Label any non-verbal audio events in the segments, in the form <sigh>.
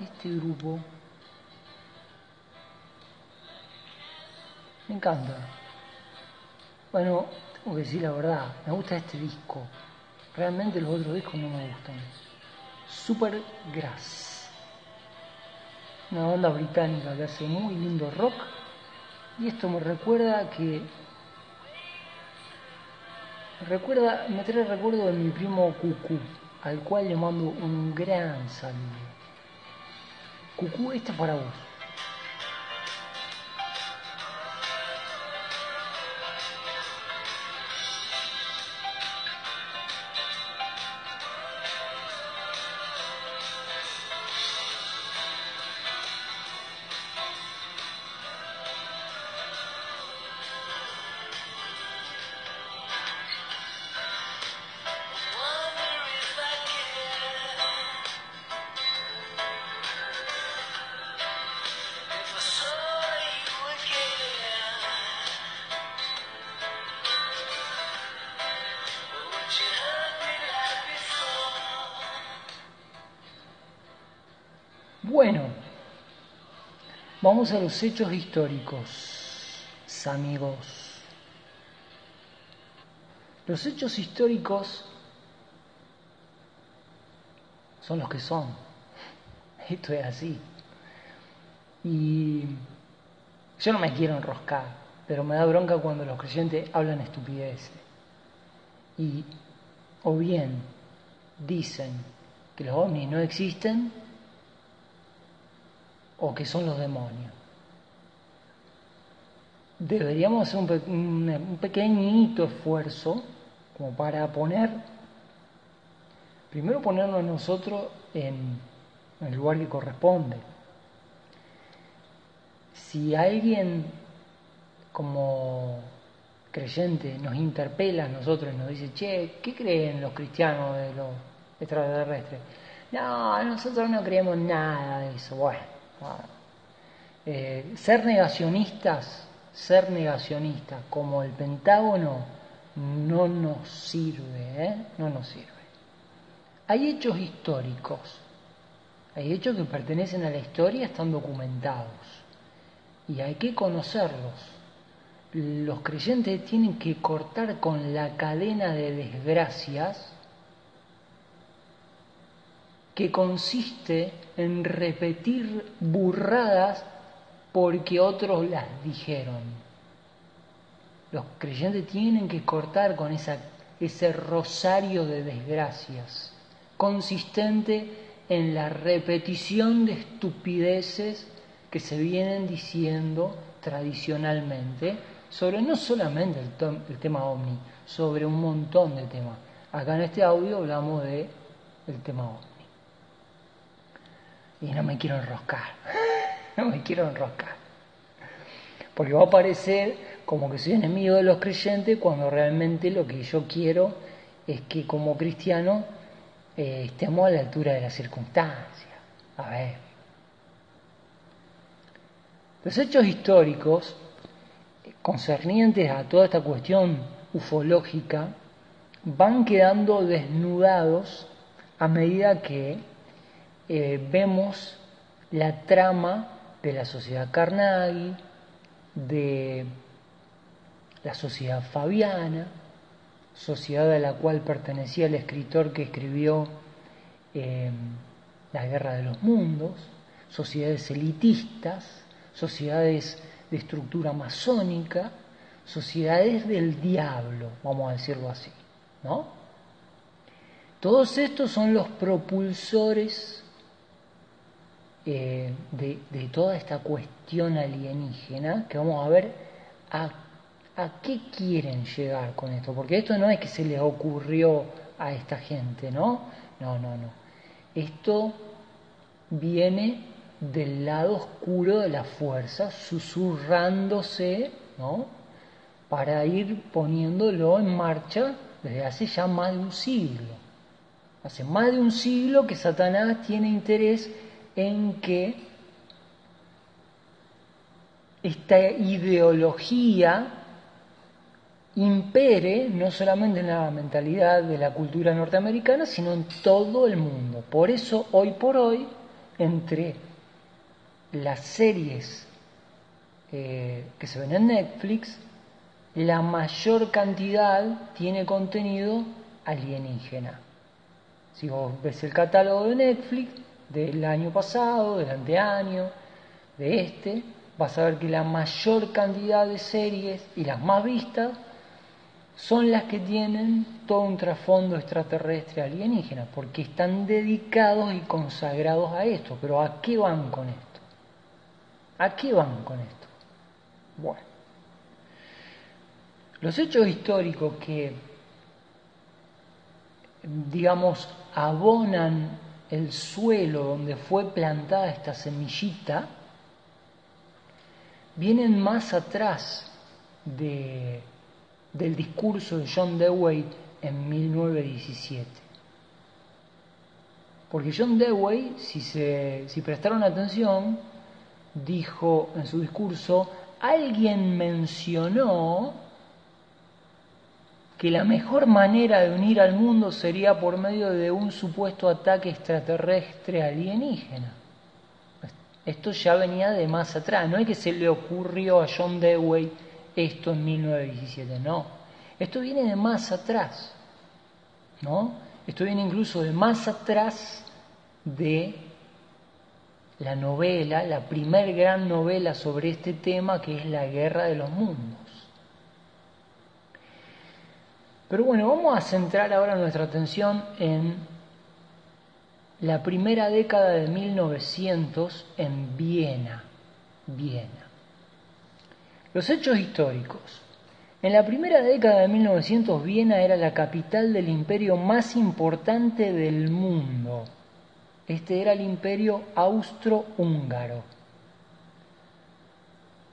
este grupo? Me encanta. Bueno, tengo que decir la verdad, me gusta este disco. Realmente los otros discos no me gustan. Super Grass. Una banda británica que hace muy lindo rock. Y esto me recuerda que recuerda, me trae recuerdo de mi primo Cucú, al cual le mando un gran saludo. কুকুর এটা বরাবর Bueno, vamos a los hechos históricos, amigos. Los hechos históricos son los que son. <laughs> Esto es así. Y yo no me quiero enroscar, pero me da bronca cuando los creyentes hablan estupideces. Y o bien dicen que los ovnis no existen o que son los demonios. Deberíamos hacer un, un, pequeñito esfuerzo como para poner, primero ponernos nosotros en, el lugar que corresponde. Si alguien como creyente nos interpela a nosotros y nos dice, che, ¿qué creen los cristianos de los extraterrestres? No, nosotros no creemos nada de eso. Bueno, eh, ser negacionistas, ser negacionistas como el Pentágono no nos sirve, ¿eh? no nos sirve. Hay hechos históricos, hay hechos que pertenecen a la historia, están documentados y hay que conocerlos. Los creyentes tienen que cortar con la cadena de desgracias que consiste en repetir burradas porque otros las dijeron. Los creyentes tienen que cortar con ese rosario de desgracias, consistente en la repetición de estupideces que se vienen diciendo tradicionalmente sobre no solamente el, el tema ovni, sobre un montón de temas. Acá en este audio hablamos de el tema ovni y no me quiero enroscar, <laughs> no me quiero enroscar. Porque va a parecer como que soy enemigo de los creyentes cuando realmente lo que yo quiero es que como cristiano eh, estemos a la altura de las circunstancias. A ver. Los hechos históricos concernientes a toda esta cuestión ufológica van quedando desnudados a medida que eh, vemos la trama de la sociedad Carnaghi, de la sociedad fabiana, sociedad a la cual pertenecía el escritor que escribió eh, La Guerra de los Mundos, sociedades elitistas, sociedades de estructura masónica, sociedades del diablo, vamos a decirlo así, ¿no? Todos estos son los propulsores eh, de, toda esta cuestión alienígena, que vamos a ver a, a qué quieren llegar con esto, porque esto no es que se les ocurrió a esta gente, ¿no? No, no, no. Esto viene del lado oscuro de la fuerza, susurrándose, ¿no? Para ir poniéndolo en marcha desde hace ya más de un siglo. Hace más de un siglo que Satanás tiene interés en que esta ideología impere no solamente en la mentalidad de la cultura norteamericana, sino en todo el mundo. Por eso, hoy por hoy, entre las series eh, que se ven en Netflix, la mayor cantidad tiene contenido alienígena. Si vos ves el catálogo de Netflix del año pasado, del anteaño, de este, vas a ver que la mayor cantidad de series y las más vistas son las que tienen todo un trasfondo extraterrestre alienígena, porque están dedicados y consagrados a esto. Pero ¿a qué van con esto? ¿A qué van con esto? Bueno, los hechos históricos que, digamos, abonan el suelo donde fue plantada esta semillita, vienen más atrás de, del discurso de John Dewey en 1917. Porque John Dewey, si, se, si prestaron atención, dijo en su discurso, alguien mencionó que la mejor manera de unir al mundo sería por medio de un supuesto ataque extraterrestre alienígena. Esto ya venía de más atrás, no es que se le ocurrió a John Dewey esto en 1917, no. Esto viene de más atrás, ¿no? Esto viene incluso de más atrás de la novela, la primer gran novela sobre este tema que es La Guerra de los Mundos. Pero bueno, vamos a centrar ahora nuestra atención en la primera década de 1900 en Viena. Viena. Los hechos históricos. En la primera década de 1900 Viena era la capital del imperio más importante del mundo este era el imperio austrohúngaro.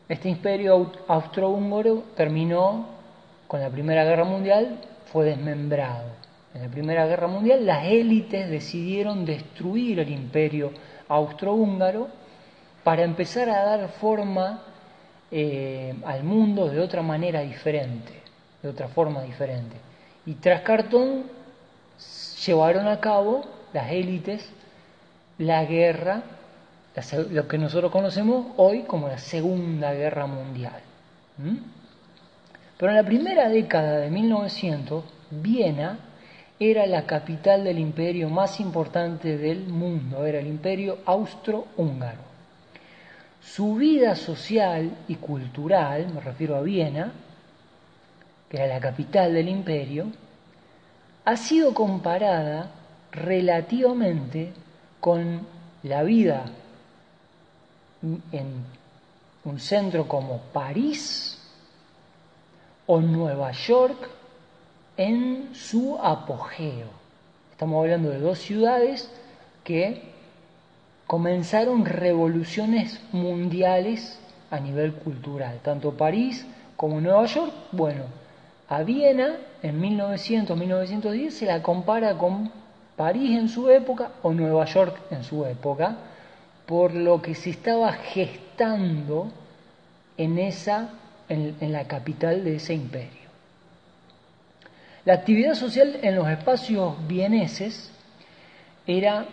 Este imperio austrohúngaro terminó con la Primera Guerra Mundial, fue desmembrado. En la Primera Guerra Mundial las élites decidieron destruir el imperio austrohúngaro para empezar a dar forma eh, al mundo de otra manera diferente, de otra forma diferente. Y tras Cartón llevaron a cabo las élites la guerra, lo que nosotros conocemos hoy como la Segunda Guerra Mundial. Pero en la primera década de 1900, Viena era la capital del imperio más importante del mundo, era el imperio austro-húngaro. Su vida social y cultural, me refiero a Viena, que era la capital del imperio, ha sido comparada relativamente con la vida en un centro como París o Nueva York en su apogeo. Estamos hablando de dos ciudades que comenzaron revoluciones mundiales a nivel cultural, tanto París como Nueva York. Bueno, a Viena en 1900-1910 se la compara con París en su época o Nueva York en su época, por lo que se estaba gestando en, esa, en, la capital de ese imperio. La actividad social en los espacios vieneses era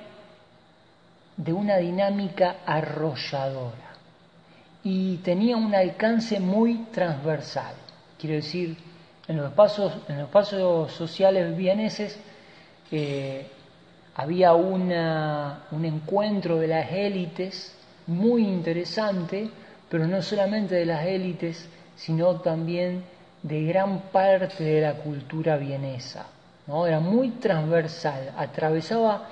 de una dinámica arrolladora y tenía un alcance muy transversal. Quiero decir, en los espacios, en los espacios sociales vieneses eh, había una, un encuentro de las élites muy interesante, pero no solamente de las élites, sino también de gran parte de la cultura vienesa. ¿no? Era muy transversal, atravesaba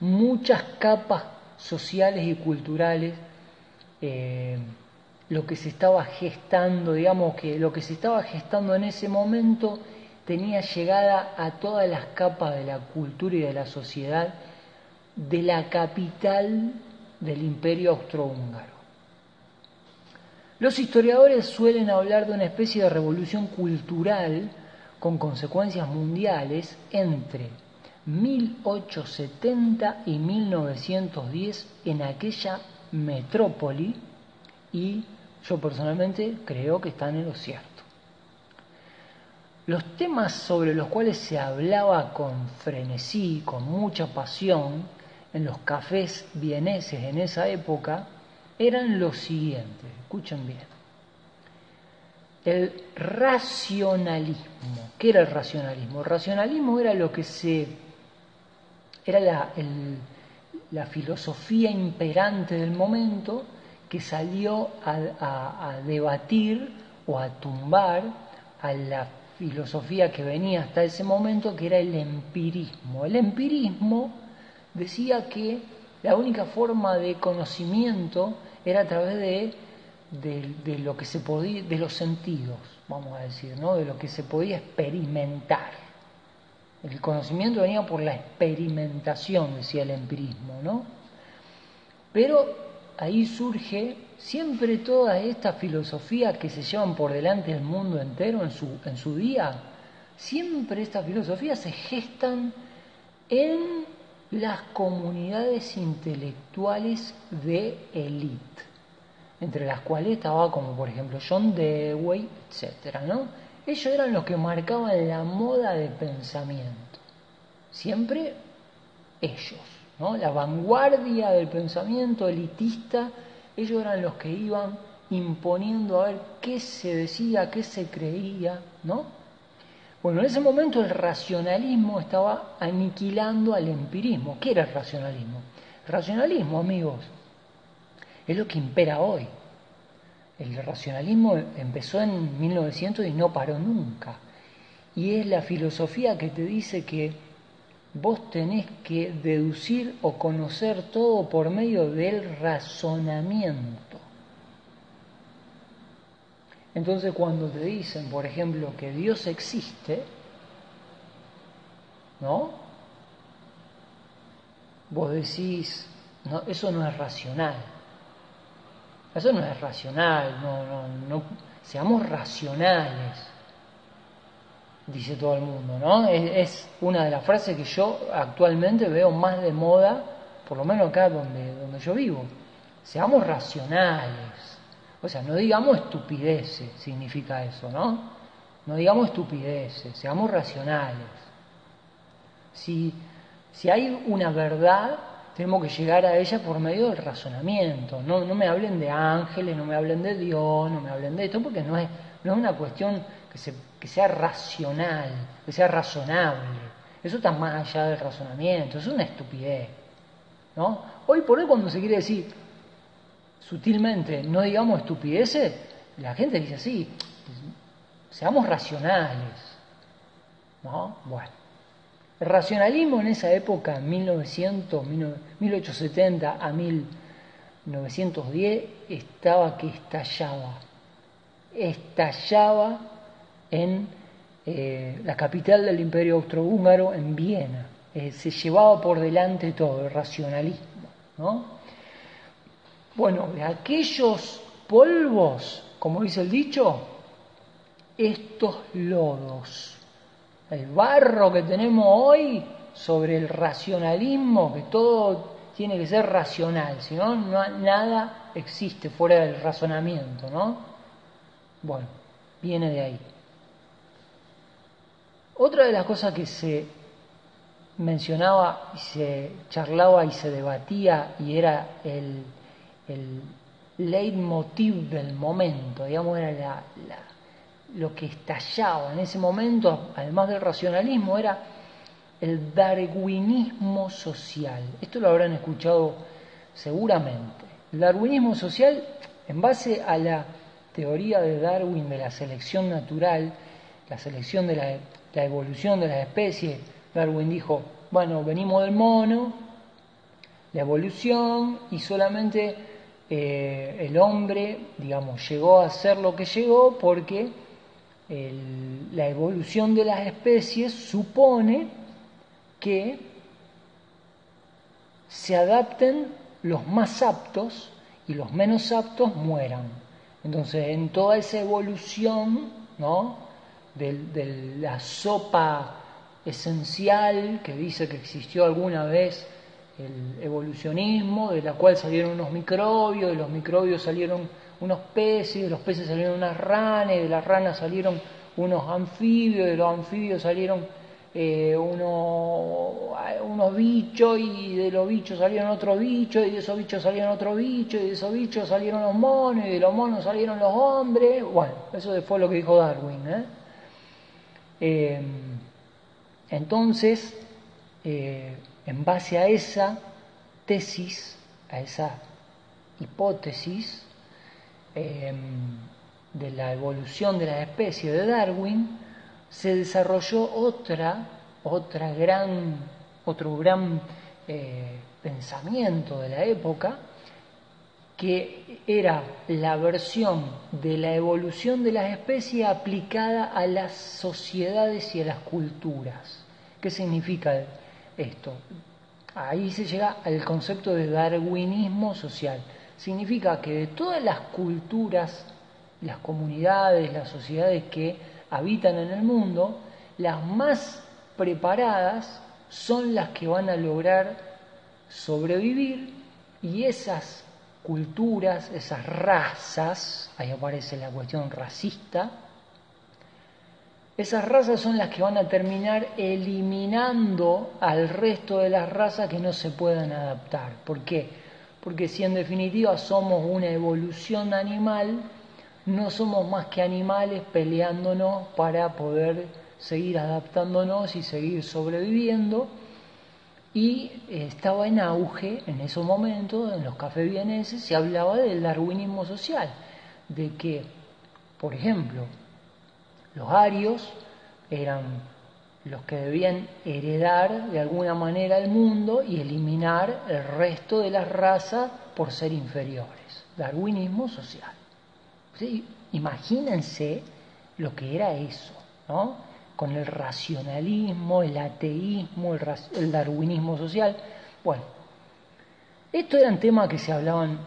muchas capas sociales y culturales eh, lo que se estaba gestando, digamos que lo que se estaba gestando en ese momento tenía llegada a todas las capas de la cultura y de la sociedad de la capital del imperio austrohúngaro. Los historiadores suelen hablar de una especie de revolución cultural con consecuencias mundiales entre 1870 y 1910 en aquella metrópoli y yo personalmente creo que están en lo cierto. los temas sobre los cuales se hablaba con frenesí, con mucha pasión, en los cafés vieneses en esa época, eran los siguientes, escuchen bien. El racionalismo. ¿Qué era el racionalismo? El racionalismo era lo que se. era la, la filosofía imperante del momento que salió a, debatir o a tumbar a la filosofía que venía hasta ese momento, que era el empirismo. El empirismo decía que la única forma de conocimiento era a través de, de, lo que se podía, de los sentidos, vamos a decir, ¿no? de lo que se podía experimentar. El conocimiento venía por la experimentación, decía el empirismo, ¿no? Pero ahí surge siempre toda esta filosofía que se llevan por delante del mundo entero en su, en su día, siempre estas filosofías se gestan en las comunidades intelectuales de élite, entre las cuales estaba como por ejemplo John Dewey, etc. ¿no? Ellos eran los que marcaban la moda de pensamiento, siempre ellos la vanguardia del pensamiento elitista, ellos eran los que iban imponiendo a ver qué se decía, qué se creía, ¿no? Bueno, en ese momento el racionalismo estaba aniquilando al empirismo. ¿Qué era el racionalismo? Racionalismo, amigos, es lo que impera hoy. El racionalismo empezó en 1900 y no paró nunca. Y es la filosofía que te dice que vos tenés que deducir o conocer todo por medio del razonamiento. Entonces cuando te dicen, por ejemplo, que Dios existe, ¿no? Vos decís, no, eso no es racional. Eso no es racional, no, no, no, seamos racionales dice todo el mundo, ¿no? Es, una de las frases que yo actualmente veo más de moda, por lo menos acá donde, donde yo vivo. Seamos racionales. O sea, no digamos estupideces, significa eso, ¿no? No digamos estupideces, seamos racionales. Si, si hay una verdad, tenemos que llegar a ella por medio del razonamiento. No, no me hablen de ángeles, no me hablen de Dios, no me hablen de esto, porque no es, no es una cuestión que, sea racional, que sea razonable. Eso está más allá del razonamiento, es una estupidez. ¿no? Hoy por hoy cuando se quiere decir sutilmente, no digamos estupideces, la gente dice así, seamos racionales. ¿no? Bueno. El racionalismo en esa época, 1900, 1870 a 1910, estaba que estallaba. Estallaba en eh, la capital del imperio austrohúngaro, en Viena. Eh, se llevaba por delante todo, el racionalismo. ¿no? Bueno, de aquellos polvos, como dice el dicho, estos lodos, el barro que tenemos hoy sobre el racionalismo, que todo tiene que ser racional, si no, nada existe fuera del razonamiento, ¿no? Bueno, viene de ahí. Otra de las cosas que se mencionaba y se charlaba y se debatía y era el, el leitmotiv del momento, digamos, era lo que estallaba en ese momento, además del racionalismo, era el darwinismo social. Esto lo habrán escuchado seguramente. El darwinismo social, en base a la teoría de Darwin de la selección natural, la selección de la la evolución de las especies, Darwin dijo, bueno, venimos del mono, la evolución y solamente eh, el hombre, digamos, llegó a ser lo que llegó porque la evolución de las especies supone que se adapten los más aptos y los menos aptos mueran. Entonces, en toda esa evolución, ¿no? de, la sopa esencial que dice que existió alguna vez el evolucionismo, de la cual salieron unos microbios, de los microbios salieron unos peces, de los peces salieron unas ranas, de las ranas salieron unos anfibios, de los anfibios salieron eh, unos bichos y de los bichos salieron otros bichos y de esos bichos salieron otros bichos y de esos bichos salieron los monos y de los monos salieron los hombres. Bueno, eso fue lo que dijo Darwin. ¿eh? Eh, entonces, en base a esa tesis, a esa hipótesis de la evolución de la especie de Darwin, se desarrolló otra, otra gran, otro gran eh, pensamiento de la época, que era la versión de la evolución de las especies aplicada a las sociedades y a las culturas. ¿Qué significa esto? Ahí se llega al concepto de darwinismo social. Significa que de todas las culturas, las comunidades, las sociedades que habitan en el mundo, las más preparadas son las que van a lograr sobrevivir y esas culturas, esas razas, ahí aparece la cuestión racista, esas razas son las que van a terminar eliminando al resto de las razas que no se puedan adaptar. ¿Por qué? Porque si en definitiva somos una evolución animal, no somos más que animales peleándonos para poder seguir adaptándonos y seguir sobreviviendo. Y estaba en auge en esos momentos, en los cafés vieneses, se hablaba del darwinismo social, de que, por ejemplo, los arios eran los que debían heredar de alguna manera el mundo y eliminar el resto de las razas por ser inferiores. Darwinismo social. Imagínense lo que era eso, ¿no? Con el racionalismo, el ateísmo, el, darwinismo social. Bueno, estos eran temas que se hablaban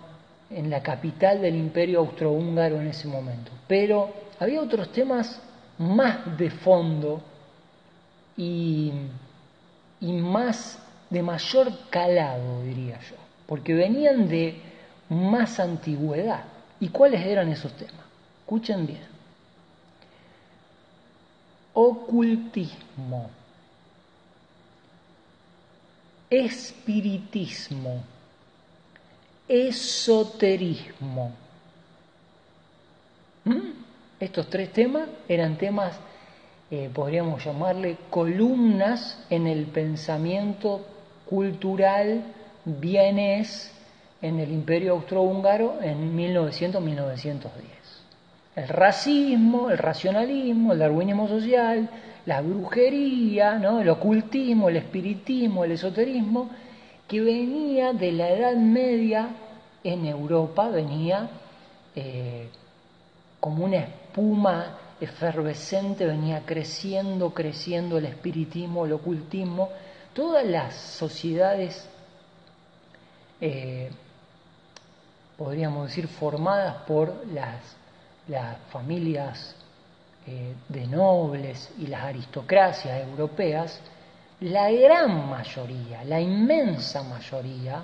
en la capital del imperio austrohúngaro en ese momento. Pero había otros temas más de fondo y, y, más de mayor calado, diría yo, porque venían de más antigüedad. ¿Y cuáles eran esos temas? Escuchen bien. Ocultismo, espiritismo, esoterismo. ¿Mm? Estos tres temas eran temas, eh, podríamos llamarle, columnas en el pensamiento cultural vienes en el imperio austrohúngaro en 1900-1910. El racismo, el racionalismo, el darwinismo social, la brujería, ¿no? el ocultismo, el espiritismo, el esoterismo, que venía de la Edad Media en Europa, venía eh, como una espuma efervescente, venía creciendo, creciendo el espiritismo, el ocultismo, todas las sociedades eh, podríamos decir, formadas por las, familias eh, de nobles y las aristocracias europeas, la gran mayoría, la inmensa mayoría,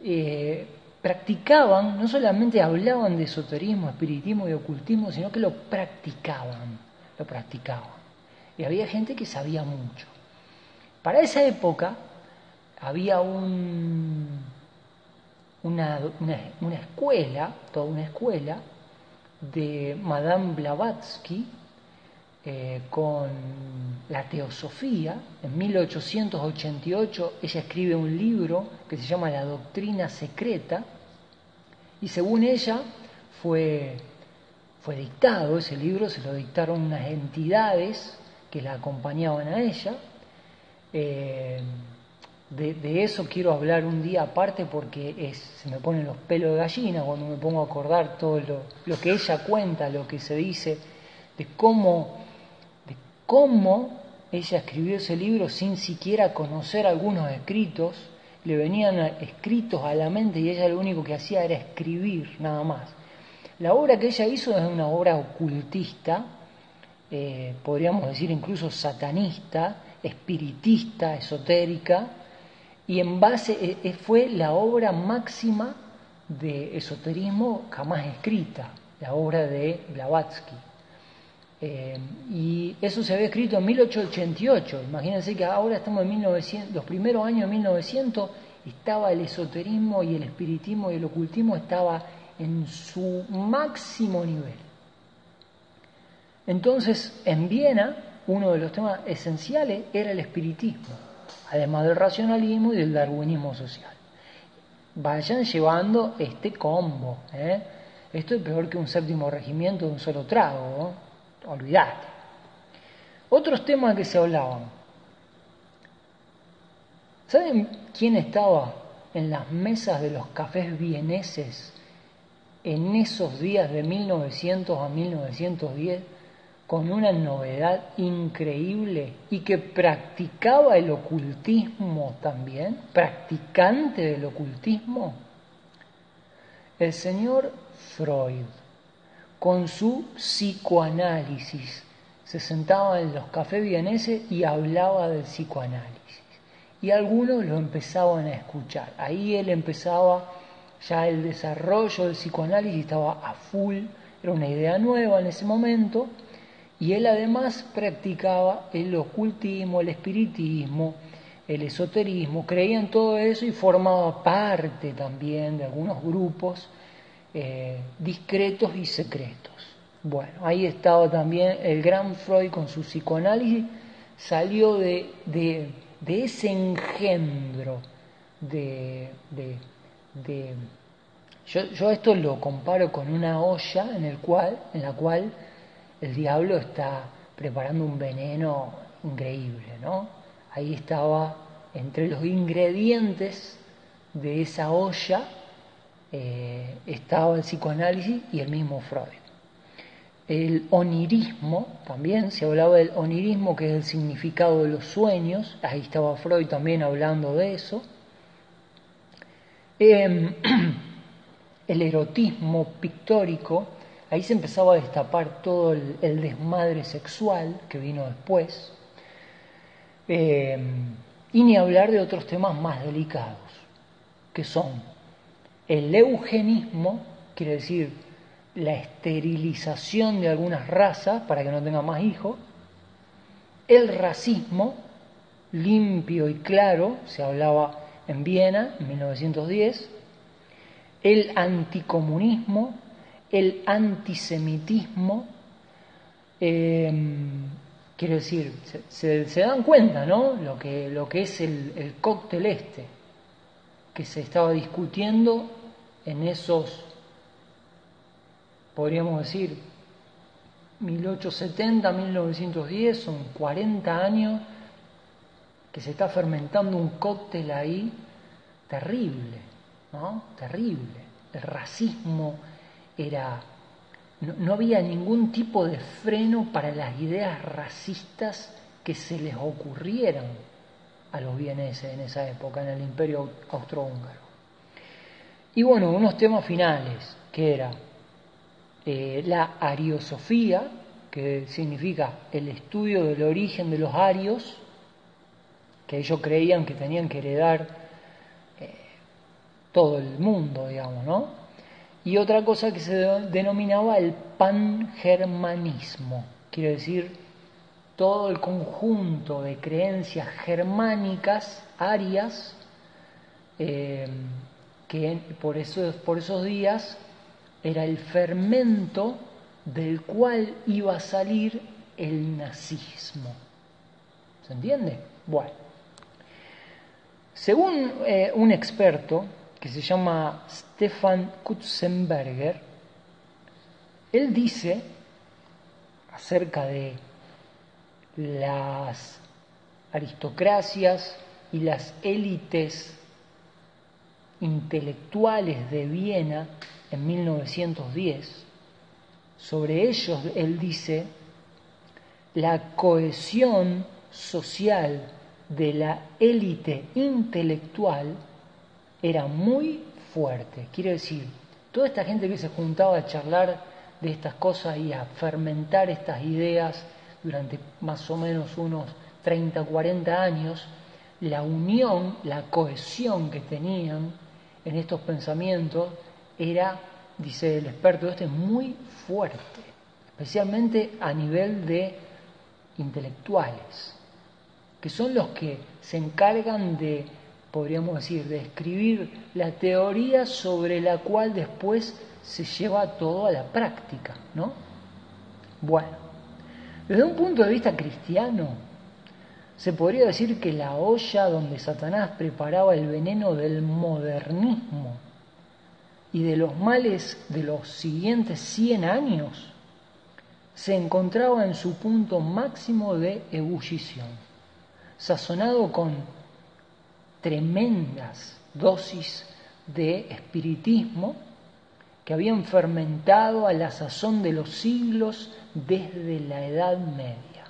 eh, practicaban, no solamente hablaban de esoterismo, espiritismo y ocultismo, sino que lo practicaban, lo practicaban. Y había gente que sabía mucho. Para esa época había un, una, una, escuela, toda una escuela, de Madame Blavatsky eh, con la teosofía. En 1888 ella escribe un libro que se llama La Doctrina Secreta y según ella fue, fue dictado, ese libro se lo dictaron unas entidades que la acompañaban a ella. Eh, de, eso quiero hablar un día aparte porque se me ponen los pelos de gallina cuando me pongo a acordar todo lo, que ella cuenta, lo que se dice, de cómo, cómo ella escribió ese libro sin siquiera conocer algunos escritos, le venían escritos a la mente y ella lo único que hacía era escribir nada más. La obra que ella hizo es una obra ocultista, eh, podríamos decir incluso satanista, espiritista, esotérica, y en base e, e, fue la obra máxima de esoterismo jamás escrita, la obra de Blavatsky. Eh, y eso se había escrito en 1888. Imagínense que ahora estamos en 1900, los primeros años de 1900 estaba el esoterismo y el espiritismo y el ocultismo estaba en su máximo nivel. Entonces, en Viena, uno de los temas esenciales era el espiritismo, además del racionalismo y del darwinismo social. Vayan llevando este combo. ¿eh? Esto es peor que un séptimo regimiento de un solo trago. Olvidate. Otros temas que se hablaban. ¿Saben quién estaba en las mesas de los cafés vieneses en esos días de 1900 a 1910 con una novedad increíble y que practicaba el ocultismo también, practicante del ocultismo? El señor Freud con su psicoanálisis. Se sentaba en los cafés vieneses y hablaba del psicoanálisis. Y algunos lo empezaban a escuchar. Ahí él empezaba ya el desarrollo del psicoanálisis, estaba a full, era una idea nueva en ese momento. Y él además practicaba el ocultismo, el espiritismo, el esoterismo, creía en todo eso y formaba parte también de algunos grupos eh, discretos y secretos. Bueno, ahí estaba también el gran Freud con su psicoanálisis, salió de, ese engendro de... yo, yo, esto lo comparo con una olla en, el cual, en la cual el diablo está preparando un veneno increíble, ¿no? Ahí estaba entre los ingredientes de esa olla eh, estaba el psicoanálisis y el mismo Freud. El onirismo, también se hablaba del onirismo, que es el significado de los sueños, ahí estaba Freud también hablando de eso. Em, <clears throat> el erotismo pictórico, ahí se empezaba a destapar todo el, desmadre sexual que vino después. Em, y ni hablar de otros temas más delicados, que son el eugenismo quiere decir la esterilización de algunas razas para que no tengan más hijos. El racismo, limpio y claro, se hablaba en Viena en 1910. El anticomunismo, el antisemitismo. Em, quiero decir, se, dan cuenta, ¿no? Lo que, es el cóctel este, que se estaba discutiendo en esos, podríamos decir, 1870, 1910, son 40 años que se está fermentando un cóctel ahí terrible, ¿no? Terrible. El racismo era... No, no había ningún tipo de freno para las ideas racistas que se les ocurrieran a los vieneses en esa época, en el imperio austrohúngaro. Y bueno, unos temas finales, que era eh, la ariosofía, que significa el estudio del origen de los arios, que ellos creían que tenían que heredar eh, todo el mundo, digamos, ¿no? Y otra cosa que se denominaba el pangermanismo, quiere decir todo el conjunto de creencias germánicas, arias, eh, que por, por esos días era el fermento del cual iba a salir el nazismo. ¿Se entiende? Bueno, según eh, un experto que se llama Stefan Kutzenberger, él dice acerca de las aristocracias y las élites intelectuales de Viena en 1910. Sobre ellos él dice, la cohesión social de la élite intelectual era muy fuerte. Quiere decir, toda esta gente que se juntaba a charlar de estas cosas y a fermentar estas ideas durante más o menos unos 30, 40 años, la unión, la cohesión que tenían en estos pensamientos era, dice el experto este, muy fuerte, especialmente a nivel de intelectuales, que son los que se encargan de, podríamos decir, de escribir la teoría sobre la cual después se lleva todo a la práctica, ¿no? Bueno, desde un punto de vista cristiano, se podría decir que la olla donde Satanás preparaba el veneno del modernismo y de los males de los siguientes 100 años se encontraba en su punto máximo de ebullición, sazonado con tremendas dosis de espiritismo que habían fermentado a la sazón de los siglos desde la Edad Media.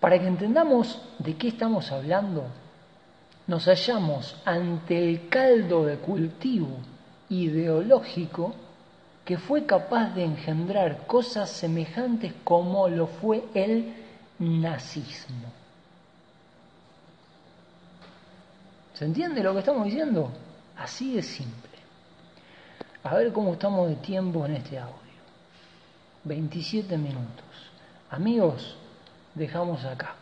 Para que entendamos de qué estamos hablando, nos hallamos ante el caldo de cultivo ideológico que fue capaz de engendrar cosas semejantes como lo fue el nazismo. ¿Se entiende lo que estamos diciendo? Así de simple. A ver cómo estamos de tiempo en este audio. 27 minutos. Amigos, dejamos acá.